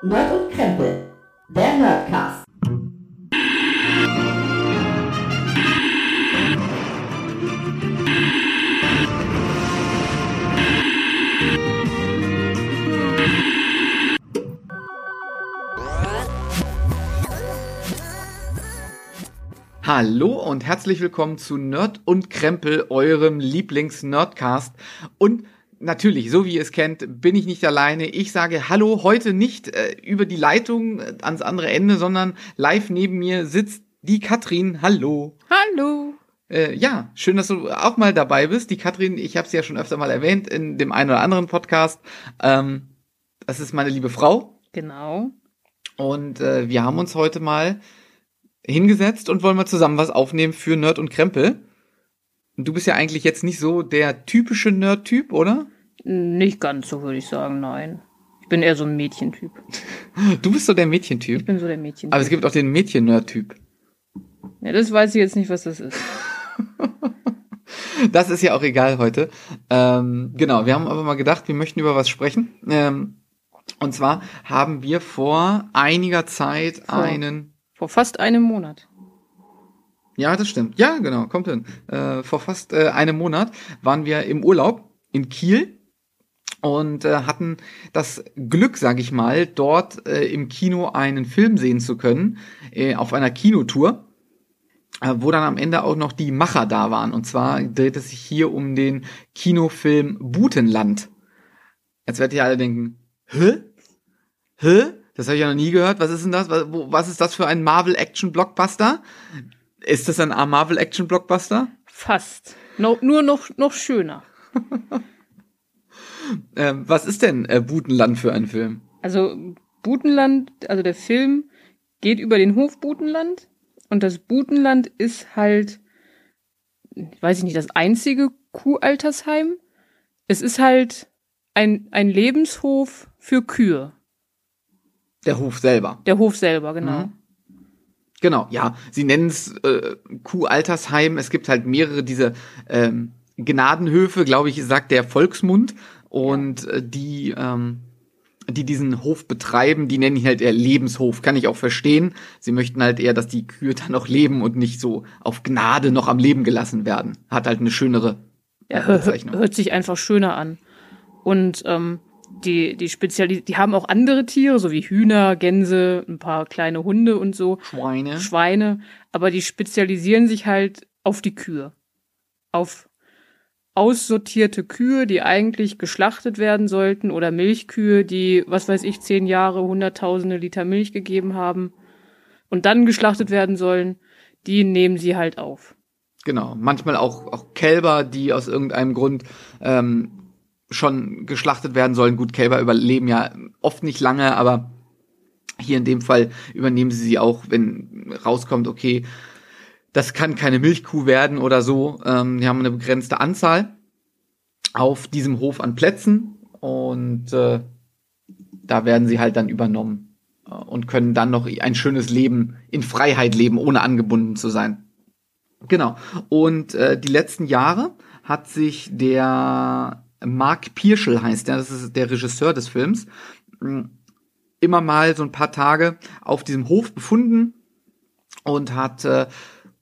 Nerd und Krempel, der Nerdcast. Hallo und herzlich willkommen zu Nerd und Krempel, eurem Lieblings-Nerdcast. Und natürlich, so wie ihr es kennt, bin ich nicht alleine. Ich sage Hallo heute nicht äh, über die Leitung äh, ans andere Ende, sondern live neben mir sitzt die Katrin. Hallo. Hallo. Äh, ja, schön, dass du auch mal dabei bist. Die Katrin, ich habe sie ja schon öfter mal erwähnt in dem einen oder anderen Podcast. Ähm, das ist meine liebe Frau. Genau. Und äh, wir haben uns heute mal hingesetzt und wollen mal zusammen was aufnehmen für Nerd und Krempel. Du bist ja eigentlich jetzt nicht so der typische Nerd-Typ, oder? Nicht ganz so, würde ich sagen, nein. Ich bin eher so ein Mädchentyp. Du bist so der Mädchentyp. Ich bin so der Mädchentyp. Aber es gibt auch den Mädchen-Nerd-Typ. ja, das weiß ich jetzt nicht, was das ist. Das ist ja auch egal heute. Ähm, genau, wir haben aber mal gedacht, wir möchten über was sprechen. Ähm, und zwar haben wir vor einiger Zeit Vor- einen. Vor fast einem Monat. Ja, das stimmt. Ja, genau, kommt hin. Äh, vor fast äh, einem Monat waren wir im Urlaub in Kiel und äh, hatten das Glück, sag ich mal, dort äh, im Kino einen Film sehen zu können, äh, auf einer Kinotour, äh, wo dann am Ende auch noch die Macher da waren. Und zwar dreht es sich hier um den Kinofilm Butenland. Jetzt werdet ihr alle denken, hä? Hä? Das habe ich ja noch nie gehört. Was ist denn das? Was, wo, was ist das für ein Marvel-Action-Blockbuster? Ist das ein Marvel-Action-Blockbuster? Fast. No, nur noch, noch schöner. Ähm, was ist denn äh, Butenland für ein Film? Also Butenland, also der Film geht über den Hof Butenland und das Butenland ist halt, weiß ich nicht, das einzige Kuhaltersheim. Es ist halt ein, ein Lebenshof für Kühe. Der Hof selber. Der Hof selber, genau. Mhm. Genau, ja. Sie nennen es äh, Kuhaltersheim. Es gibt halt mehrere diese ähm, Gnadenhöfe, glaube ich, sagt der Volksmund. Und äh, die, ähm, die diesen Hof betreiben, die nennen ihn halt eher Lebenshof. Kann ich auch verstehen. Sie möchten halt eher, dass die Kühe dann noch leben und nicht so auf Gnade noch am Leben gelassen werden. Hat halt eine schönere Ja, äh, Bezeichnung. hört sich einfach schöner an. Und ähm, die, die Speziali die haben auch andere Tiere, so wie Hühner, Gänse, ein paar kleine Hunde und so, Schweine. Schweine, aber die spezialisieren sich halt auf die Kühe. Auf aussortierte Kühe, die eigentlich geschlachtet werden sollten, oder Milchkühe, die, was weiß ich, zehn Jahre, hunderttausende Liter Milch gegeben haben und dann geschlachtet werden sollen, die nehmen sie halt auf. Genau, manchmal auch, auch Kälber, die aus irgendeinem Grund ähm, schon geschlachtet werden sollen. Gut, Kälber überleben ja oft nicht lange, aber hier in dem Fall übernehmen sie sie auch, wenn rauskommt, okay, das kann keine Milchkuh werden oder so. Ähm, die haben eine begrenzte Anzahl auf diesem Hof an Plätzen und äh, da werden sie halt dann übernommen äh, und können dann noch ein schönes Leben in Freiheit leben, ohne angebunden zu sein. Genau. Und äh, die letzten Jahre hat sich der Mark Pierschel heißt der, das ist der Regisseur des Films, mh, immer mal so ein paar Tage auf diesem Hof befunden und hat äh,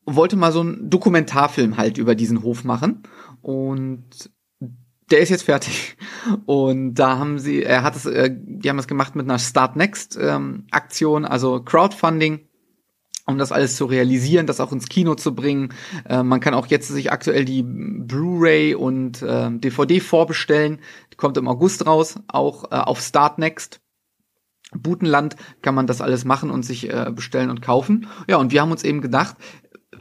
wollte mal so einen Dokumentarfilm halt über diesen Hof machen und der ist jetzt fertig. Und da haben sie er hat es äh, die haben es gemacht mit einer Start Next ähm, Aktion also Crowdfunding um das alles zu realisieren, das auch ins Kino zu bringen. Äh, man kann auch jetzt sich aktuell die Blu-ray und äh, DVD vorbestellen. Die kommt im August raus, auch äh, auf Start Next. Butenland kann man das alles machen und sich äh, bestellen und kaufen. Ja, und wir haben uns eben gedacht,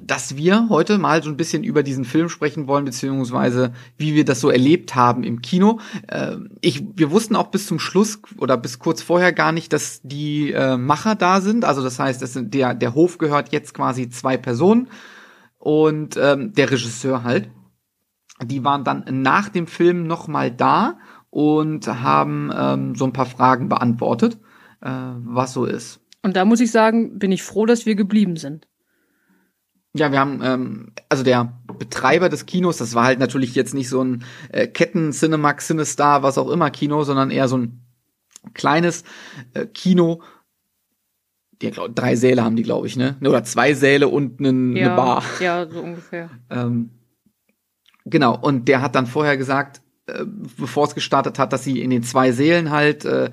dass wir heute mal so ein bisschen über diesen Film sprechen wollen, beziehungsweise wie wir das so erlebt haben im Kino. Äh, ich, wir wussten auch bis zum Schluss oder bis kurz vorher gar nicht, dass die äh, Macher da sind. Also das heißt, das sind der, der Hof gehört jetzt quasi zwei Personen und ähm, der Regisseur halt. Die waren dann nach dem Film noch mal da und haben ähm, so ein paar Fragen beantwortet, äh, was so ist. Und da muss ich sagen, bin ich froh, dass wir geblieben sind. Ja, wir haben, ähm, also der Betreiber des Kinos, das war halt natürlich jetzt nicht so ein äh, Ketten, Cinemax, Cinestar, was auch immer Kino, sondern eher so ein kleines äh, Kino. Die, glaub, drei Säle haben die, glaube ich, ne? Oder zwei Säle und eine ja, ne Bar. Ja, so ungefähr. Ähm, genau, und der hat dann vorher gesagt, äh, bevor es gestartet hat, dass sie in den zwei Sälen halt äh,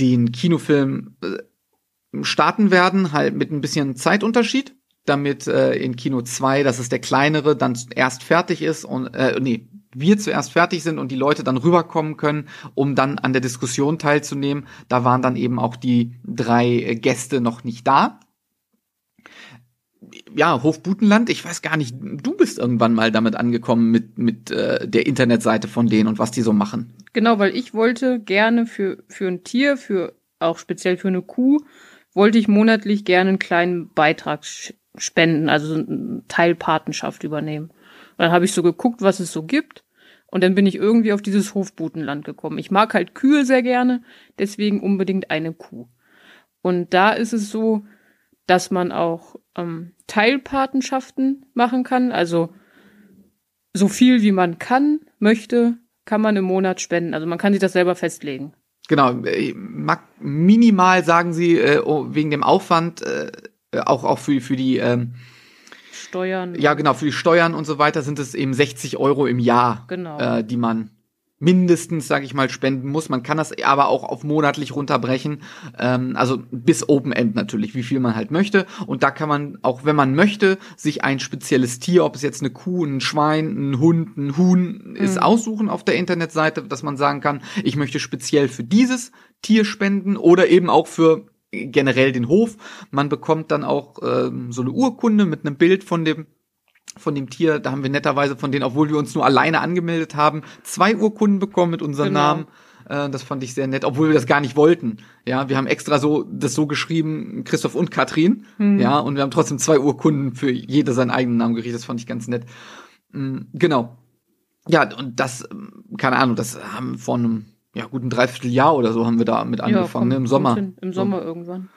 den Kinofilm äh, starten werden, halt mit ein bisschen Zeitunterschied, damit äh, in Kino 2, das ist der kleinere, dann erst fertig ist und äh, nee, wir zuerst fertig sind und die Leute dann rüberkommen können, um dann an der Diskussion teilzunehmen. Da waren dann eben auch die drei Gäste noch nicht da. Ja, Hofbutenland, ich weiß gar nicht, du bist irgendwann mal damit angekommen mit, mit äh, der Internetseite von denen und was die so machen. Genau, weil ich wollte gerne für, für ein Tier, für auch speziell für eine Kuh, wollte ich monatlich gerne einen kleinen Beitrag spenden, also Teilpatenschaft übernehmen. Und dann habe ich so geguckt, was es so gibt. Und dann bin ich irgendwie auf dieses Hofbutenland gekommen. Ich mag halt Kühe sehr gerne, deswegen unbedingt eine Kuh. Und da ist es so, dass man auch ähm, Teilpatenschaften machen kann. Also so viel wie man kann, möchte, kann man im Monat spenden. Also man kann sich das selber festlegen. Genau, äh, minimal sagen sie äh, oh, wegen dem Aufwand, äh, auch auch für für die ähm, Steuern. Ja, genau, für die Steuern und so weiter sind es eben 60 Euro im Jahr, genau. äh, die man mindestens, sage ich mal, spenden muss. Man kann das aber auch auf monatlich runterbrechen, ähm, also bis Open End natürlich, wie viel man halt möchte. Und da kann man, auch wenn man möchte, sich ein spezielles Tier, ob es jetzt eine Kuh, ein Schwein, ein Hund, ein Huhn ist, mhm. aussuchen auf der Internetseite, dass man sagen kann, ich möchte speziell für dieses Tier spenden oder eben auch für generell den Hof. Man bekommt dann auch ähm, so eine Urkunde mit einem Bild von dem von dem Tier. Da haben wir netterweise von denen, obwohl wir uns nur alleine angemeldet haben, zwei Urkunden bekommen mit unserem genau. Namen. Äh, das fand ich sehr nett, obwohl wir das gar nicht wollten. Ja, wir haben extra so das so geschrieben, Christoph und Katrin. Mhm. Ja, und wir haben trotzdem zwei Urkunden für jede seinen eigenen Namen gerichtet. Das fand ich ganz nett. Mhm, genau. Ja, und das, keine Ahnung, das haben vor einem ja, guten Dreivierteljahr oder so haben wir da mit angefangen, ja, ne, im Sommer. Im Sommer so. irgendwann.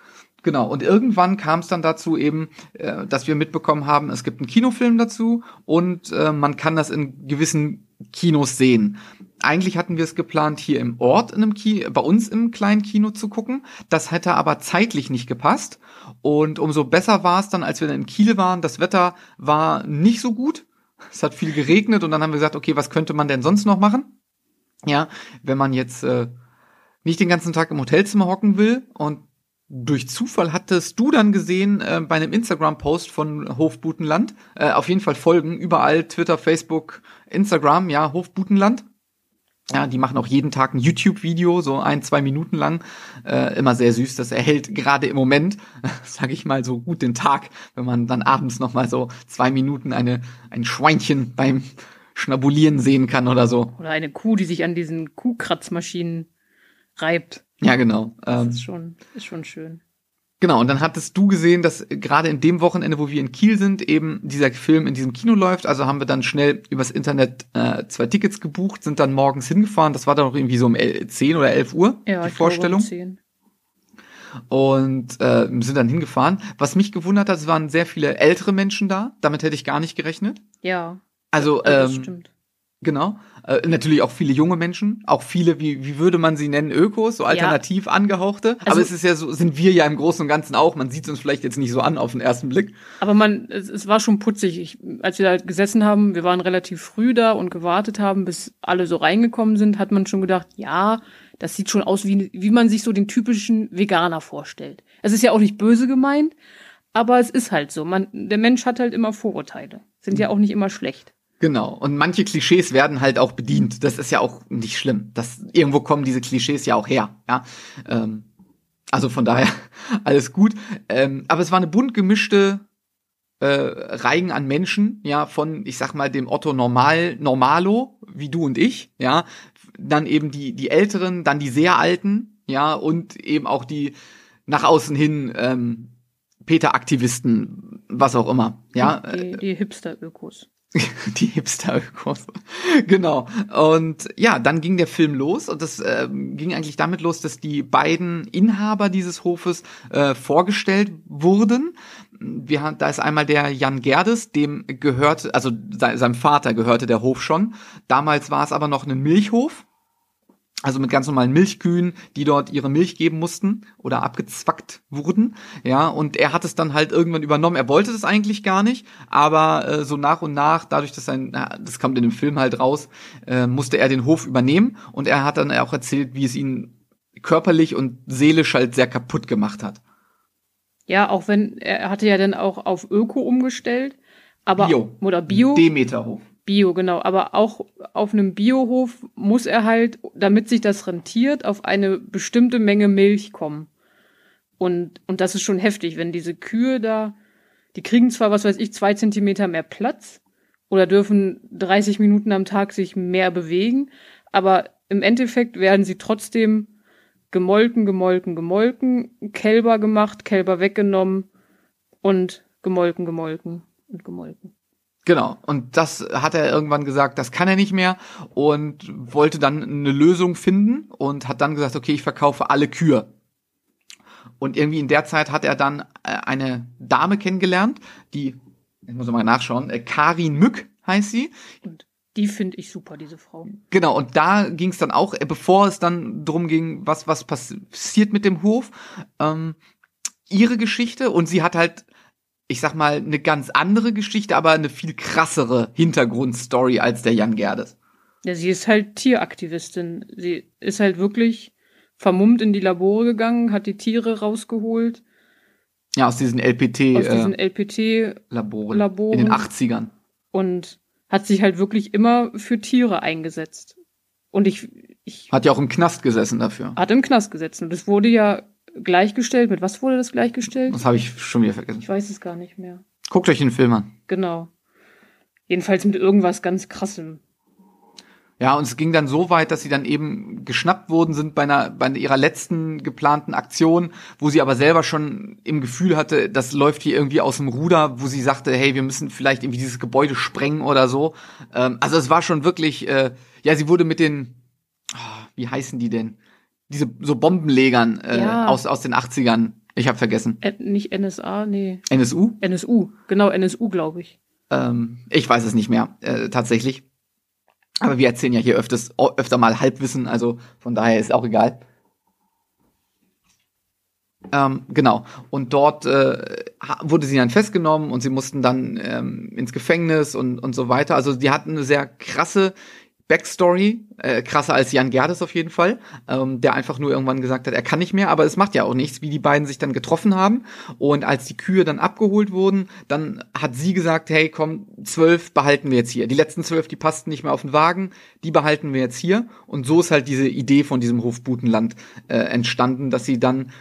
Genau, und irgendwann kam es dann dazu eben, äh, dass wir mitbekommen haben, es gibt einen Kinofilm dazu und äh, man kann das in gewissen Kinos sehen. Eigentlich hatten wir es geplant, hier im Ort in einem Kino, bei uns im kleinen Kino zu gucken. Das hätte aber zeitlich nicht gepasst. Und umso besser war es dann, als wir dann in Kiel waren. Das Wetter war nicht so gut. Es hat viel geregnet und dann haben wir gesagt, okay, was könnte man denn sonst noch machen? Ja, wenn man jetzt äh, nicht den ganzen Tag im Hotelzimmer hocken will und durch Zufall hattest du dann gesehen äh, bei einem Instagram-Post von Hofbutenland, äh, auf jeden Fall folgen, überall Twitter, Facebook, Instagram, ja, Hofbutenland. Ja, die machen auch jeden Tag ein YouTube-Video, so ein, zwei Minuten lang. Äh, immer sehr süß. Das erhält gerade im Moment, sage ich mal, so gut den Tag, wenn man dann abends noch mal so zwei Minuten eine, ein Schweinchen beim schnabulieren sehen kann oder so. Oder eine Kuh, die sich an diesen Kuhkratzmaschinen reibt. Ja, genau. Das ähm, ist, schon, ist schon schön. Genau, und dann hattest du gesehen, dass gerade in dem Wochenende, wo wir in Kiel sind, eben dieser Film in diesem Kino läuft. Also haben wir dann schnell übers Internet äh, zwei Tickets gebucht, sind dann morgens hingefahren. Das war dann auch irgendwie so um 10 oder 11 Uhr, ja, die Vorstellung. Glaube, um 10 und äh, sind dann hingefahren. Was mich gewundert hat, es waren sehr viele ältere Menschen da. Damit hätte ich gar nicht gerechnet. Ja. Also, ja, ähm, stimmt. Genau. Äh, natürlich auch viele junge Menschen, auch viele, wie, wie würde man sie nennen, Ökos, so alternativ ja. angehauchte. Also, aber es ist ja so, sind wir ja im Großen und Ganzen auch. Man sieht es uns vielleicht jetzt nicht so an auf den ersten Blick. Aber man, es, es war schon putzig. Ich, als wir da gesessen haben, wir waren relativ früh da und gewartet haben, bis alle so reingekommen sind, hat man schon gedacht, ja, das sieht schon aus, wie, wie man sich so den typischen Veganer vorstellt. Es ist ja auch nicht böse gemeint, aber es ist halt so. Man, der Mensch hat halt immer Vorurteile. Sind ja auch nicht immer schlecht. Genau. Und manche Klischees werden halt auch bedient. Das ist ja auch nicht schlimm. Das, irgendwo kommen diese Klischees ja auch her. Ja. Ähm, also von daher alles gut. Ähm, aber es war eine bunt gemischte äh, Reigen an Menschen, ja, von, ich sag mal, dem Otto Normal, Normalo, wie du und ich, ja, dann eben die, die Älteren, dann die sehr Alten, ja, und eben auch die nach außen hin ähm, Peter-Aktivisten, was auch immer, ja. Die, die Hipster-Ökos. die Hipster-Ökos. genau. Und ja, dann ging der Film los und das äh, ging eigentlich damit los, dass die beiden Inhaber dieses Hofes äh, vorgestellt wurden. Wir, da ist einmal der Jan Gerdes, dem gehört, also se seinem Vater gehörte der Hof schon. Damals war es aber noch ein Milchhof. Also mit ganz normalen Milchkühen, die dort ihre Milch geben mussten oder abgezwackt wurden. Ja, und er hat es dann halt irgendwann übernommen. Er wollte das eigentlich gar nicht, aber äh, so nach und nach, dadurch, dass sein, das kommt in dem Film halt raus, äh, musste er den Hof übernehmen und er hat dann auch erzählt, wie es ihn körperlich und seelisch halt sehr kaputt gemacht hat. Ja, auch wenn er hatte ja dann auch auf Öko umgestellt, aber Bio. oder Bio. Demeterhof. Bio, genau. Aber auch auf einem Biohof muss er halt, damit sich das rentiert, auf eine bestimmte Menge Milch kommen. Und, und das ist schon heftig, wenn diese Kühe da, die kriegen zwar, was weiß ich, zwei Zentimeter mehr Platz oder dürfen 30 Minuten am Tag sich mehr bewegen, aber im Endeffekt werden sie trotzdem gemolken, gemolken, gemolken, Kälber gemacht, Kälber weggenommen und gemolken, gemolken und gemolken. Genau. Und das hat er irgendwann gesagt, das kann er nicht mehr und wollte dann eine Lösung finden und hat dann gesagt, okay, ich verkaufe alle Kühe. Und irgendwie in der Zeit hat er dann äh, eine Dame kennengelernt, die, ich muss mal nachschauen, äh, Karin Mück heißt sie. Und die finde ich super, diese Frau. Genau, und da ging es dann auch, äh, bevor es dann drum ging, was, was passiert mit dem Hof, ähm, ihre Geschichte und sie hat halt ich sag mal, eine ganz andere Geschichte, aber eine viel krassere Hintergrundstory als der Jan Gerdes. Ja, sie ist halt Tieraktivistin. Sie ist halt wirklich vermummt in die Labore gegangen, hat die Tiere rausgeholt. Ja, aus diesen LPT. Aus diesen äh, LPT-Laboren. Laboren. In den 80ern. Und hat sich halt wirklich immer für Tiere eingesetzt. Und ich, ich. Hat ja auch im Knast gesessen dafür. Hat im Knast gesessen. Und es wurde ja gleichgestellt. Mit was wurde das gleichgestellt? Das habe ich schon wieder vergessen. Ich weiß es gar nicht mehr. Guckt euch den Film an. Genau. Jedenfalls mit irgendwas ganz krassem. Ja, und es ging dann so weit, dass sie dann eben geschnappt worden sind bei einer bei ihrer letzten geplanten Aktion, wo sie aber selber schon im Gefühl hatte, das läuft hier irgendwie aus dem Ruder, wo sie sagte, hey, wir müssen vielleicht irgendwie dieses Gebäude sprengen oder so. Ähm, also es war schon wirklich, äh, ja, sie wurde mit den, oh, wie heißen die denn? Diese so Bombenlegern äh, ja. aus, aus den 80ern. Ich habe vergessen. Ä nicht NSA, nee. NSU? NSU, genau, NSU, glaube ich. Ähm, ich weiß es nicht mehr, äh, tatsächlich. Aber wir erzählen ja hier öfters, öfter mal Halbwissen, also von daher ist auch egal. Ähm, genau. Und dort äh, wurde sie dann festgenommen und sie mussten dann ähm, ins Gefängnis und, und so weiter. Also die hatten eine sehr krasse Backstory, äh, krasser als Jan Gerdes auf jeden Fall, ähm, der einfach nur irgendwann gesagt hat, er kann nicht mehr, aber es macht ja auch nichts, wie die beiden sich dann getroffen haben. Und als die Kühe dann abgeholt wurden, dann hat sie gesagt, hey, komm, zwölf behalten wir jetzt hier. Die letzten zwölf, die passten nicht mehr auf den Wagen, die behalten wir jetzt hier. Und so ist halt diese Idee von diesem Hofbutenland äh, entstanden, dass sie dann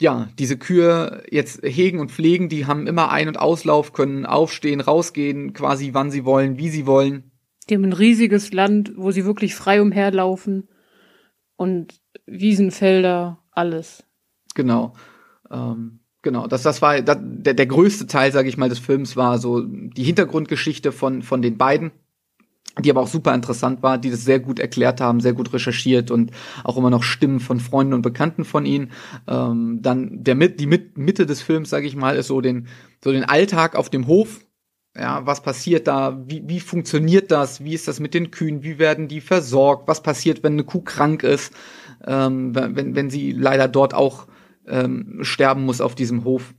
ja, diese Kühe jetzt hegen und pflegen, die haben immer Ein- und Auslauf, können aufstehen, rausgehen, quasi wann sie wollen, wie sie wollen die haben ein riesiges Land, wo sie wirklich frei umherlaufen und Wiesenfelder, alles. Genau. Ähm, genau, das, das war das, der, der größte Teil, sage ich mal, des Films war so die Hintergrundgeschichte von, von den beiden, die aber auch super interessant war, die das sehr gut erklärt haben, sehr gut recherchiert und auch immer noch Stimmen von Freunden und Bekannten von ihnen. Ähm, dann der die Mitte des Films, sage ich mal, ist so den so den Alltag auf dem Hof ja, was passiert da? Wie, wie funktioniert das? Wie ist das mit den Kühen? Wie werden die versorgt? Was passiert, wenn eine Kuh krank ist? Ähm, wenn, wenn sie leider dort auch ähm, sterben muss auf diesem Hof,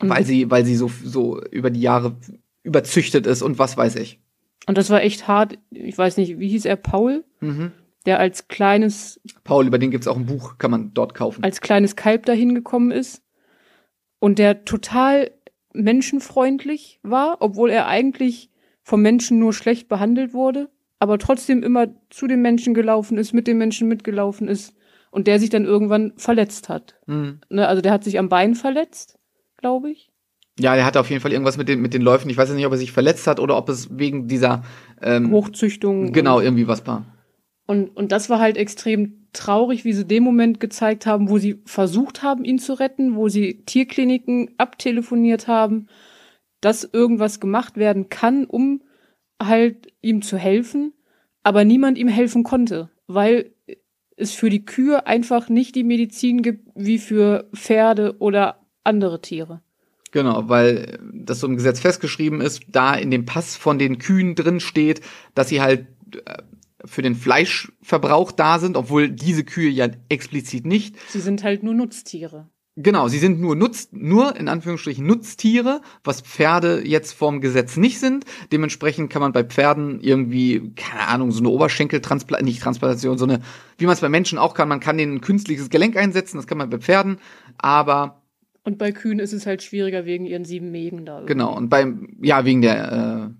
weil sie, weil sie so, so über die Jahre überzüchtet ist und was weiß ich. Und das war echt hart. Ich weiß nicht, wie hieß er? Paul? Mhm. Der als kleines. Paul, über den gibt's auch ein Buch, kann man dort kaufen. Als kleines Kalb dahin gekommen ist. Und der total menschenfreundlich war, obwohl er eigentlich vom Menschen nur schlecht behandelt wurde, aber trotzdem immer zu den Menschen gelaufen ist, mit den Menschen mitgelaufen ist und der sich dann irgendwann verletzt hat. Mhm. Ne, also der hat sich am Bein verletzt, glaube ich. Ja, er hatte auf jeden Fall irgendwas mit den, mit den Läufen. Ich weiß nicht, ob er sich verletzt hat oder ob es wegen dieser ähm, Hochzüchtung. Genau, irgendwie was war. Und, und das war halt extrem traurig, wie sie den Moment gezeigt haben, wo sie versucht haben, ihn zu retten, wo sie Tierkliniken abtelefoniert haben, dass irgendwas gemacht werden kann, um halt ihm zu helfen, aber niemand ihm helfen konnte, weil es für die Kühe einfach nicht die Medizin gibt wie für Pferde oder andere Tiere. Genau, weil das so im Gesetz festgeschrieben ist, da in dem Pass von den Kühen drin steht, dass sie halt äh, für den Fleischverbrauch da sind, obwohl diese Kühe ja explizit nicht. Sie sind halt nur Nutztiere. Genau, sie sind nur Nutz, nur in Anführungsstrichen Nutztiere, was Pferde jetzt vorm Gesetz nicht sind. Dementsprechend kann man bei Pferden irgendwie, keine Ahnung, so eine Oberschenkeltransplantation, nicht Transplantation, so eine, wie man es bei Menschen auch kann, man kann denen ein künstliches Gelenk einsetzen, das kann man bei Pferden, aber Und bei Kühen ist es halt schwieriger wegen ihren sieben Mägen da. irgendwie. genau, und beim, ja, wegen der, äh,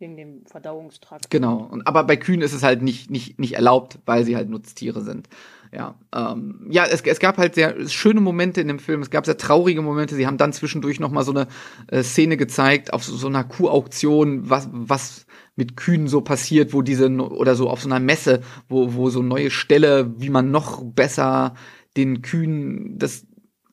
Wegen dem Verdauungstrakt. Genau. Und aber bei Kühen ist es halt nicht nicht nicht erlaubt, weil sie halt Nutztiere sind. Ja, ähm, ja, es, es gab halt sehr schöne Momente in dem Film. Es gab sehr traurige Momente. Sie haben dann zwischendurch noch mal so eine äh, Szene gezeigt auf so, so einer Kuhauktion, was was mit Kühen so passiert, wo diese oder so auf so einer Messe, wo wo so neue Ställe, wie man noch besser den Kühen das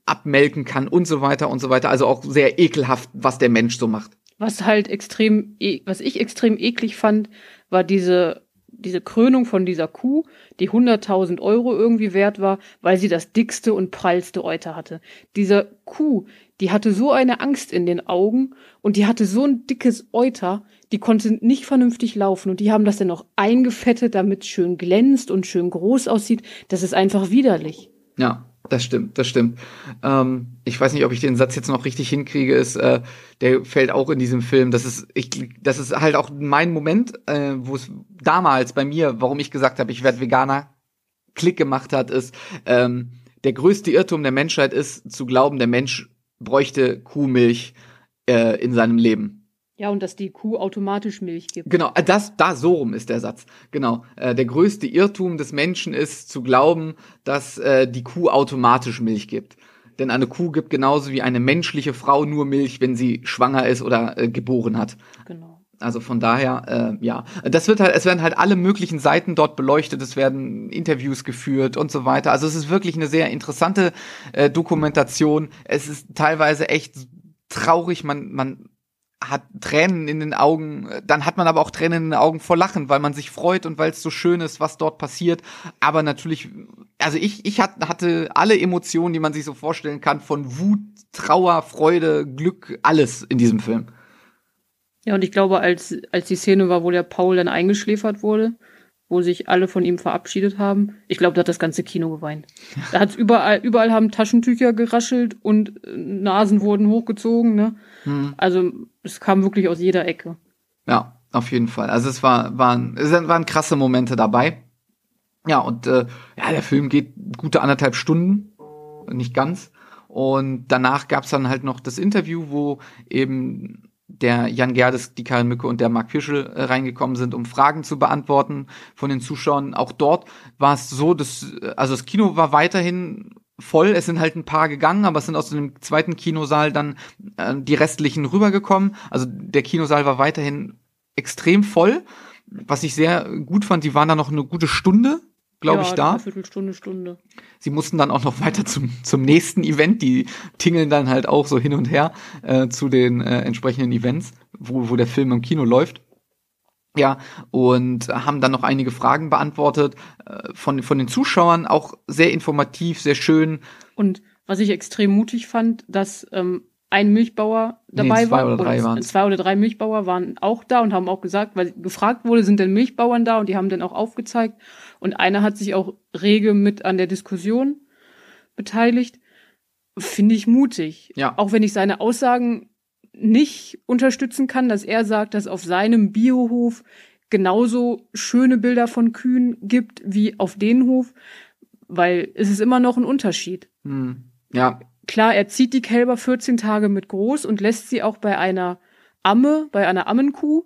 abmelken kann und so weiter und so weiter. Also auch sehr ekelhaft, was der Mensch so macht. Was halt extrem, e- was ich extrem eklig fand, war diese, diese Krönung von dieser Kuh, die 100.000 Euro irgendwie wert war, weil sie das dickste und prallste Euter hatte. Diese Kuh, die hatte so eine Angst in den Augen und die hatte so ein dickes Euter, die konnte nicht vernünftig laufen und die haben das dann noch eingefettet, damit es schön glänzt und schön groß aussieht. Das ist einfach widerlich. Ja, das stimmt, das stimmt. Ähm, ich weiß nicht, ob ich den Satz jetzt noch richtig hinkriege, ist, äh, der fällt auch in diesem Film. Das ist, ich, das ist halt auch mein Moment, äh, wo es damals bei mir, warum ich gesagt habe, ich werde Veganer, Klick gemacht hat, ist, ähm, der größte Irrtum der Menschheit ist, zu glauben, der Mensch bräuchte Kuhmilch äh, in seinem Leben. Ja, und dass die Kuh automatisch Milch gibt. Genau, äh, das, da so rum ist der Satz. Genau. Äh, der größte Irrtum des Menschen ist zu glauben, dass äh, die Kuh automatisch Milch gibt. Denn eine Kuh gibt genauso wie eine menschliche Frau nur Milch, wenn sie schwanger ist oder äh, geboren hat. Genau. Also von daher, äh, ja, das wird halt, es werden halt alle möglichen Seiten dort beleuchtet, es werden Interviews geführt und so weiter. Also es ist wirklich eine sehr interessante äh, Dokumentation. Es ist teilweise echt traurig, man, man hat Tränen in den Augen, dann hat man aber auch Tränen in den Augen vor Lachen, weil man sich freut und weil es so schön ist, was dort passiert. Aber natürlich, also ich, ich hat, hatte alle Emotionen, die man sich so vorstellen kann, von Wut, Trauer, Freude, Glück, alles in diesem Film. Ja, und ich glaube, als, als die Szene war, wo der Paul dann eingeschläfert wurde, wo sich alle von ihm verabschiedet haben, ich glaube, da hat das ganze Kino geweint. Da hat's überall, überall haben Taschentücher geraschelt und äh, Nasen wurden hochgezogen, ne? Hm. Also, es kam wirklich aus jeder Ecke. Ja, auf jeden Fall. Also es war, waren, es waren krasse Momente dabei. Ja, und äh, ja, der Film geht gute anderthalb Stunden, nicht ganz. Und danach gab's dann halt noch das Interview, wo eben der Jan Gerdes, die Karin Mücke und der Marc Fischel äh, reingekommen sind, um Fragen zu beantworten von den Zuschauern. Auch dort war es so, dass, äh, also das Kino war weiterhin voll. Es sind halt ein paar gegangen, aber es sind aus dem zweiten Kinosaal dann äh, die restlichen rübergekommen. Also der Kinosaal war weiterhin extrem voll. Was ich sehr gut fand, die waren da noch eine gute Stunde, glaube ja, ich, da. Eine Viertelstunde, Stunde. Sie mussten dann auch noch weiter zum, zum nächsten Event. Die tingeln dann halt auch so hin und her äh, zu den äh, entsprechenden Events, wo, wo der Film im Kino läuft. Ja, und haben dann noch einige Fragen beantwortet äh, von, von den Zuschauern, auch sehr informativ, sehr schön. Und was ich extrem mutig fand, dass ähm, ein Milchbauer dabei Nee, zwei war. oder drei und waren's. Zwei oder drei Milchbauer waren auch da und haben auch gesagt, weil gefragt wurde, sind denn Milchbauern da? Und die haben dann auch aufgezeigt. Und einer hat sich auch rege mit an der Diskussion beteiligt. Finde ich mutig. Ja. Auch wenn ich seine Aussagen nicht unterstützen kann, dass er sagt, dass auf seinem Biohof genauso schöne Bilder von Kühen gibt wie auf den Hof, weil es ist immer noch ein Unterschied Hm. Ja, klar, er zieht die Kälber 14 Tage mit groß und lässt sie auch bei einer Amme, bei einer Ammenkuh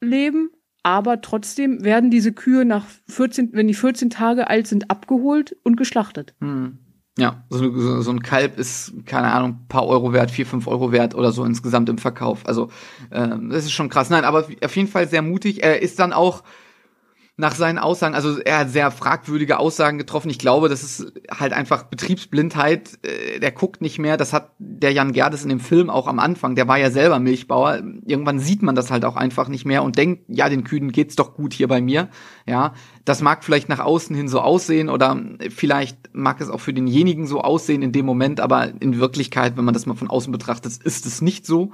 leben. Aber trotzdem werden diese Kühe nach 14, wenn die 14 Tage alt sind, abgeholt und geschlachtet. Hm. Ja, so, so, ein Kalb ist, keine Ahnung, paar Euro wert, vier, fünf Euro wert oder so insgesamt im Verkauf. Also, ähm, das ist schon krass. Nein, aber auf jeden Fall sehr mutig. Er ist dann auch nach seinen Aussagen, also er hat sehr fragwürdige Aussagen getroffen. Ich glaube, das ist halt einfach Betriebsblindheit. Äh, Der guckt nicht mehr. Das hat der Jan Gerdes in dem Film auch am Anfang. Der war ja selber Milchbauer. Irgendwann sieht man das halt auch einfach nicht mehr und denkt, ja, den Kühen geht's doch gut hier bei mir. Ja, das mag vielleicht nach außen hin so aussehen oder vielleicht mag es auch für denjenigen so aussehen in dem Moment, aber in Wirklichkeit, wenn man das mal von außen betrachtet, ist es nicht so.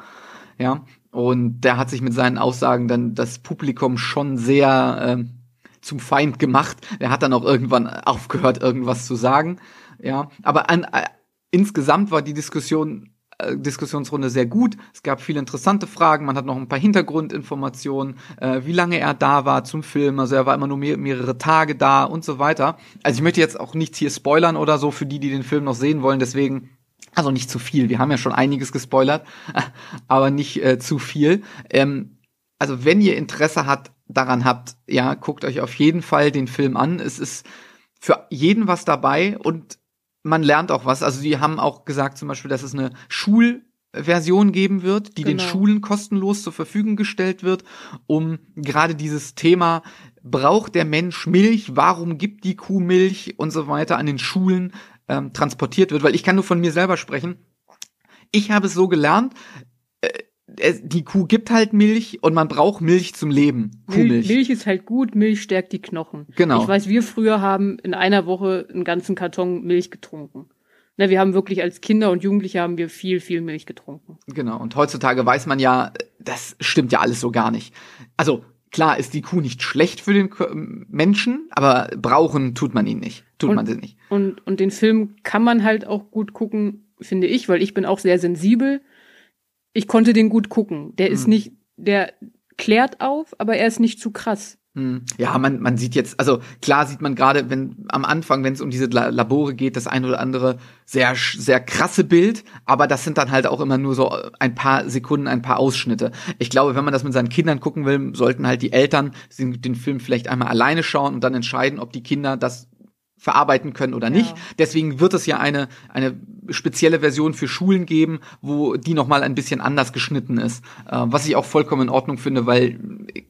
Ja, und der hat sich mit seinen Aussagen dann das Publikum schon sehr ähm, zum Feind gemacht. Er hat dann auch irgendwann aufgehört, irgendwas zu sagen. Ja, aber an, äh, insgesamt war die Diskussion äh, Diskussionsrunde sehr gut. Es gab viele interessante Fragen. Man hat noch ein paar Hintergrundinformationen, äh, wie lange er da war zum Film. Also er war immer nur mehr, mehrere Tage da und so weiter. Also ich möchte jetzt auch nichts hier spoilern oder so für die, die den Film noch sehen wollen. Deswegen also nicht zu viel. Wir haben ja schon einiges gespoilert, aber nicht äh, zu viel. Ähm, also wenn ihr Interesse hat, daran habt, ja, guckt euch auf jeden Fall den Film an. Es ist für jeden was dabei und man lernt auch was. Also die haben auch gesagt zum Beispiel, dass es eine Schulversion geben wird, die genau. den Schulen kostenlos zur Verfügung gestellt wird, um gerade dieses Thema braucht der Mensch Milch, warum gibt die Kuh Milch und so weiter an den Schulen ähm, transportiert wird, weil ich kann nur von mir selber sprechen. Ich habe es so gelernt, äh, die Kuh gibt halt Milch und man braucht Milch zum Leben. Kuhmilch. Milch ist halt gut, Milch stärkt die Knochen. Genau. Ich weiß, wir früher haben in einer Woche einen ganzen Karton Milch getrunken. Na, wir haben wirklich als Kinder und Jugendliche haben wir viel, viel Milch getrunken. Genau. Und heutzutage weiß man ja, das stimmt ja alles so gar nicht. Also, klar ist die Kuh nicht schlecht für den Menschen, aber brauchen tut man ihn nicht. Tut und, man sie nicht. Und, und den Film kann man halt auch gut gucken, finde ich, weil ich bin auch sehr sensibel ich konnte den gut gucken. Der ist hm. nicht, der klärt auf, aber er ist nicht zu krass. Hm. Ja, man, man sieht jetzt, also klar sieht man gerade, wenn am Anfang, wenn es um diese Labore geht, das ein oder andere sehr, sehr krasse Bild, aber das sind dann halt auch immer nur so ein paar Sekunden, ein paar Ausschnitte. Ich glaube, wenn man das mit seinen Kindern gucken will, sollten halt die Eltern den Film vielleicht einmal alleine schauen und dann entscheiden, ob die Kinder das verarbeiten können oder nicht. Ja. Deswegen wird es ja eine, eine spezielle Version für Schulen geben, wo die nochmal ein bisschen anders geschnitten ist. Äh, was ich auch vollkommen in Ordnung finde, weil äh,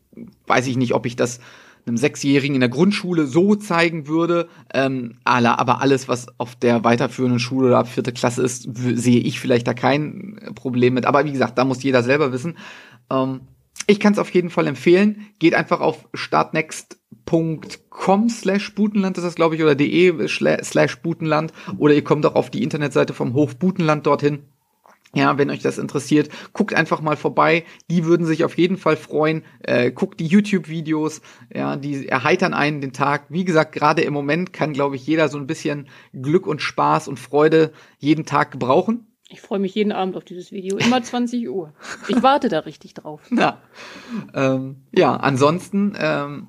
weiß ich nicht, ob ich das einem Sechsjährigen in der Grundschule so zeigen würde. Ähm, aber alles, was auf der weiterführenden Schule oder ab vierte Klasse ist, sehe ich vielleicht da kein Problem mit. Aber wie gesagt, da muss jeder selber wissen. Ähm, ich kann es auf jeden Fall empfehlen. Geht einfach auf startnext.com slash Butenland, ist das glaube ich, oder de slash Butenland. Oder ihr kommt auch auf die Internetseite vom Hof Butenland dorthin. Ja, wenn euch das interessiert, guckt einfach mal vorbei. Die würden sich auf jeden Fall freuen. Äh, guckt die YouTube-Videos, ja, die erheitern einen den Tag. Wie gesagt, gerade im Moment kann, glaube ich, jeder so ein bisschen Glück und Spaß und Freude jeden Tag gebrauchen. Ich freue mich jeden Abend auf dieses Video. Immer 20 Uhr. Ich warte da richtig drauf. Ja, ähm, ja ansonsten ähm,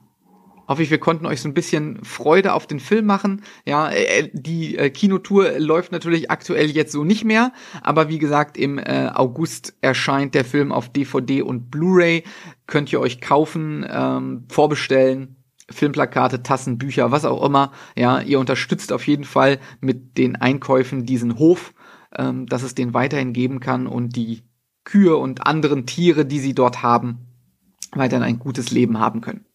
hoffe ich, wir konnten euch so ein bisschen Freude auf den Film machen. Ja, äh, die äh, Kinotour läuft natürlich aktuell jetzt so nicht mehr, aber wie gesagt, im äh, August erscheint der Film auf DVD und Blu-ray. Könnt ihr euch kaufen, ähm, vorbestellen. Filmplakate, Tassen, Bücher, was auch immer. Ja, ihr unterstützt auf jeden Fall mit den Einkäufen diesen Hof ähm, dass es den weiterhin geben kann und die Kühe und anderen Tiere, die sie dort haben, weiterhin ein gutes Leben haben können.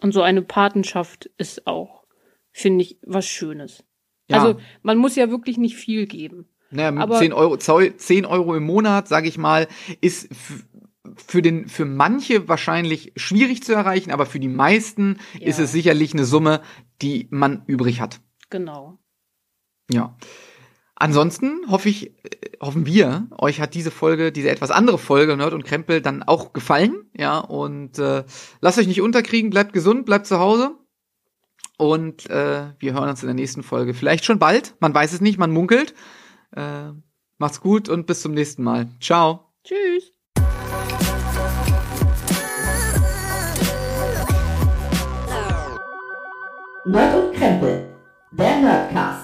Und so eine Patenschaft ist auch, finde ich, was Schönes. Ja. Also man muss ja wirklich nicht viel geben. Naja, mit aber 10 Euro, 10 Euro im Monat, sage ich mal, ist für den für manche wahrscheinlich schwierig zu erreichen, aber für die meisten ja. ist es sicherlich eine Summe, die man übrig hat. Genau. Ja. Ansonsten hoffe ich, äh, hoffen wir, euch hat diese Folge, diese etwas andere Folge Nerd und Krempel dann auch gefallen. Ja, und äh, lasst euch nicht unterkriegen, bleibt gesund, bleibt zu Hause. Und äh, wir hören uns in der nächsten Folge. Vielleicht schon bald, man weiß es nicht, man munkelt. Äh, macht's gut und bis zum nächsten Mal. Ciao. Tschüss. Nerd und Krempel, der Nerdcast.